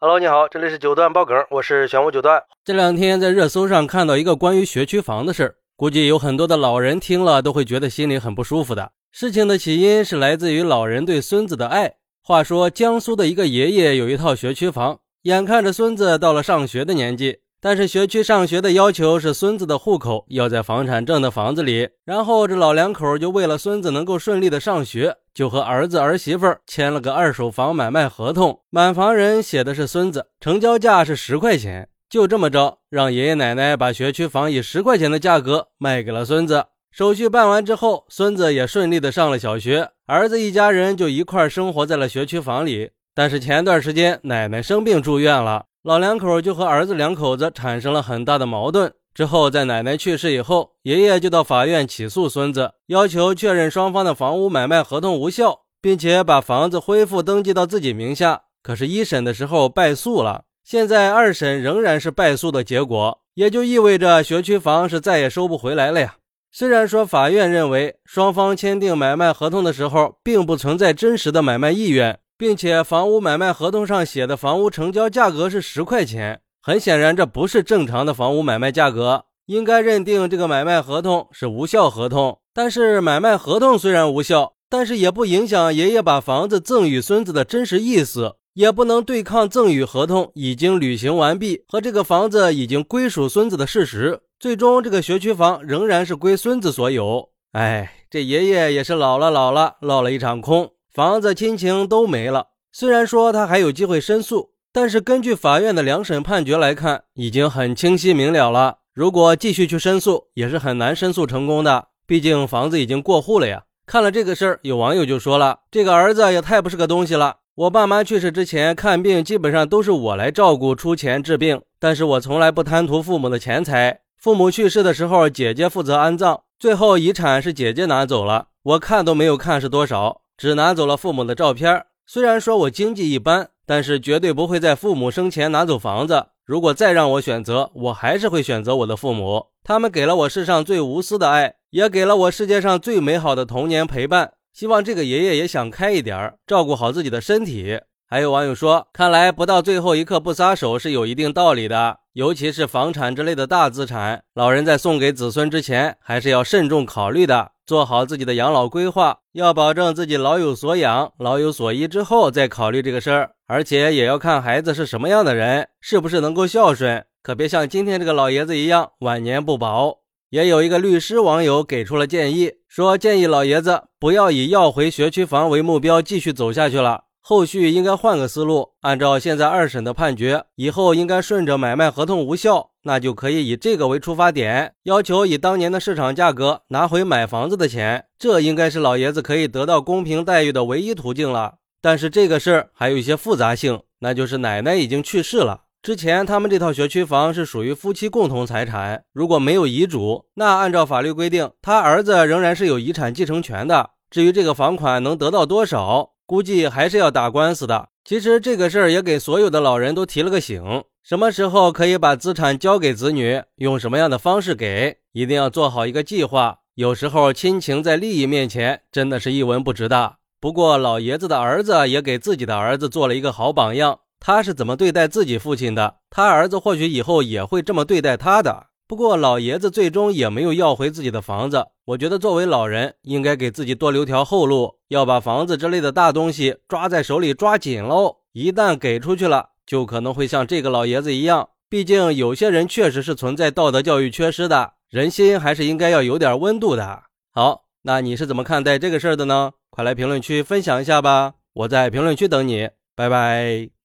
Hello，你好，这里是九段爆梗，我是玄武九段。这两天在热搜上看到一个关于学区房的事儿，估计有很多的老人听了都会觉得心里很不舒服的。事情的起因是来自于老人对孙子的爱。话说江苏的一个爷爷有一套学区房，眼看着孙子到了上学的年纪。但是学区上学的要求是孙子的户口要在房产证的房子里，然后这老两口就为了孙子能够顺利的上学，就和儿子儿媳妇签了个二手房买卖合同，买房人写的是孙子，成交价是十块钱，就这么着让爷爷奶奶把学区房以十块钱的价格卖给了孙子。手续办完之后，孙子也顺利的上了小学，儿子一家人就一块生活在了学区房里。但是前段时间奶奶生病住院了。老两口就和儿子两口子产生了很大的矛盾。之后，在奶奶去世以后，爷爷就到法院起诉孙子，要求确认双方的房屋买卖合同无效，并且把房子恢复登记到自己名下。可是，一审的时候败诉了，现在二审仍然是败诉的结果，也就意味着学区房是再也收不回来了呀。虽然说法院认为双方签订买卖合同的时候并不存在真实的买卖意愿。并且房屋买卖合同上写的房屋成交价格是十块钱，很显然这不是正常的房屋买卖价格，应该认定这个买卖合同是无效合同。但是买卖合同虽然无效，但是也不影响爷爷把房子赠与孙子的真实意思，也不能对抗赠与合同已经履行完毕和这个房子已经归属孙子的事实。最终这个学区房仍然是归孙子所有。哎，这爷爷也是老了老了，落了一场空。房子、亲情都没了。虽然说他还有机会申诉，但是根据法院的两审判决来看，已经很清晰明了了。如果继续去申诉，也是很难申诉成功的。毕竟房子已经过户了呀。看了这个事儿，有网友就说了：“这个儿子也太不是个东西了。我爸妈去世之前看病，基本上都是我来照顾、出钱治病，但是我从来不贪图父母的钱财。父母去世的时候，姐姐负责安葬，最后遗产是姐姐拿走了，我看都没有看是多少。”只拿走了父母的照片。虽然说我经济一般，但是绝对不会在父母生前拿走房子。如果再让我选择，我还是会选择我的父母。他们给了我世上最无私的爱，也给了我世界上最美好的童年陪伴。希望这个爷爷也想开一点，照顾好自己的身体。还有网友说，看来不到最后一刻不撒手是有一定道理的，尤其是房产之类的大资产，老人在送给子孙之前，还是要慎重考虑的，做好自己的养老规划，要保证自己老有所养、老有所依之后再考虑这个事儿，而且也要看孩子是什么样的人，是不是能够孝顺，可别像今天这个老爷子一样晚年不保。也有一个律师网友给出了建议，说建议老爷子不要以要回学区房为目标继续走下去了。后续应该换个思路，按照现在二审的判决，以后应该顺着买卖合同无效，那就可以以这个为出发点，要求以当年的市场价格拿回买房子的钱，这应该是老爷子可以得到公平待遇的唯一途径了。但是这个事儿还有一些复杂性，那就是奶奶已经去世了，之前他们这套学区房是属于夫妻共同财产，如果没有遗嘱，那按照法律规定，他儿子仍然是有遗产继承权的。至于这个房款能得到多少？估计还是要打官司的。其实这个事儿也给所有的老人都提了个醒：什么时候可以把资产交给子女，用什么样的方式给，一定要做好一个计划。有时候亲情在利益面前真的是一文不值的。不过老爷子的儿子也给自己的儿子做了一个好榜样，他是怎么对待自己父亲的，他儿子或许以后也会这么对待他的。不过老爷子最终也没有要回自己的房子。我觉得作为老人，应该给自己多留条后路，要把房子之类的大东西抓在手里抓紧喽。一旦给出去了，就可能会像这个老爷子一样。毕竟有些人确实是存在道德教育缺失的，人心还是应该要有点温度的。好，那你是怎么看待这个事儿的呢？快来评论区分享一下吧，我在评论区等你，拜拜。